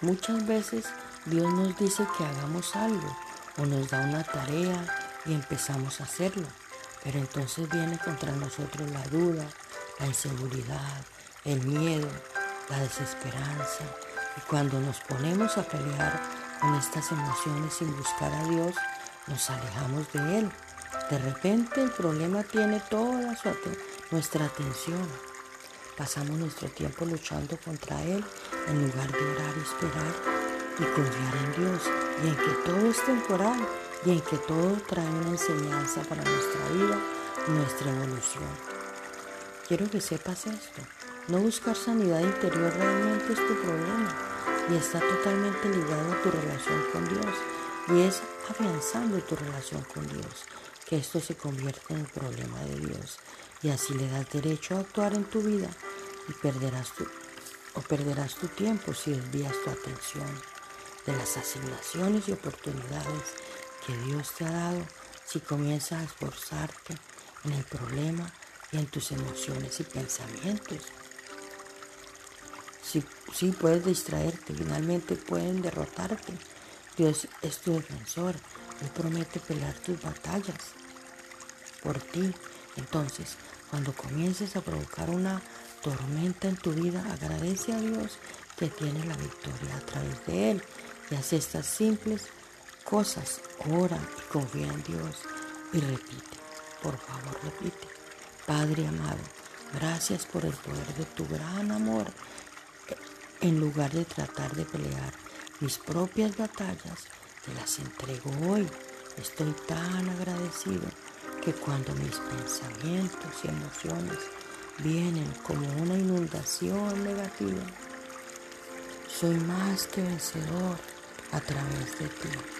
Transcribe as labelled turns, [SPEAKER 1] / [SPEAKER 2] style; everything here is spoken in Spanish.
[SPEAKER 1] Muchas veces Dios nos dice que hagamos algo o nos da una tarea y empezamos a hacerlo, pero entonces viene contra nosotros la duda, la inseguridad, el miedo, la desesperanza y cuando nos ponemos a pelear con estas emociones sin buscar a Dios, nos alejamos de Él. De repente el problema tiene toda nuestra atención. Pasamos nuestro tiempo luchando contra Él en lugar de orar y esperar y confiar en Dios y en que todo es temporal y en que todo trae una enseñanza para nuestra vida y nuestra evolución. Quiero que sepas esto. No buscar sanidad interior realmente es tu problema y está totalmente ligado a tu relación con Dios y es afianzando tu relación con Dios que esto se convierte en el problema de Dios y así le das derecho a actuar en tu vida y perderás tu, o perderás tu tiempo si desvías tu atención de las asignaciones y oportunidades que Dios te ha dado si comienzas a esforzarte en el problema y en tus emociones y pensamientos. Si, si puedes distraerte, finalmente pueden derrotarte. Dios es tu defensor. Él promete pelear tus batallas por ti. Entonces, cuando comiences a provocar una tormenta en tu vida, agradece a Dios que tiene la victoria a través de Él y haz estas simples cosas. Ora y confía en Dios y repite, por favor repite. Padre amado, gracias por el poder de tu gran amor. En lugar de tratar de pelear mis propias batallas, te las entrego hoy. Estoy tan agradecido que cuando mis pensamientos y emociones vienen como una inundación negativa, soy más que vencedor a través de ti.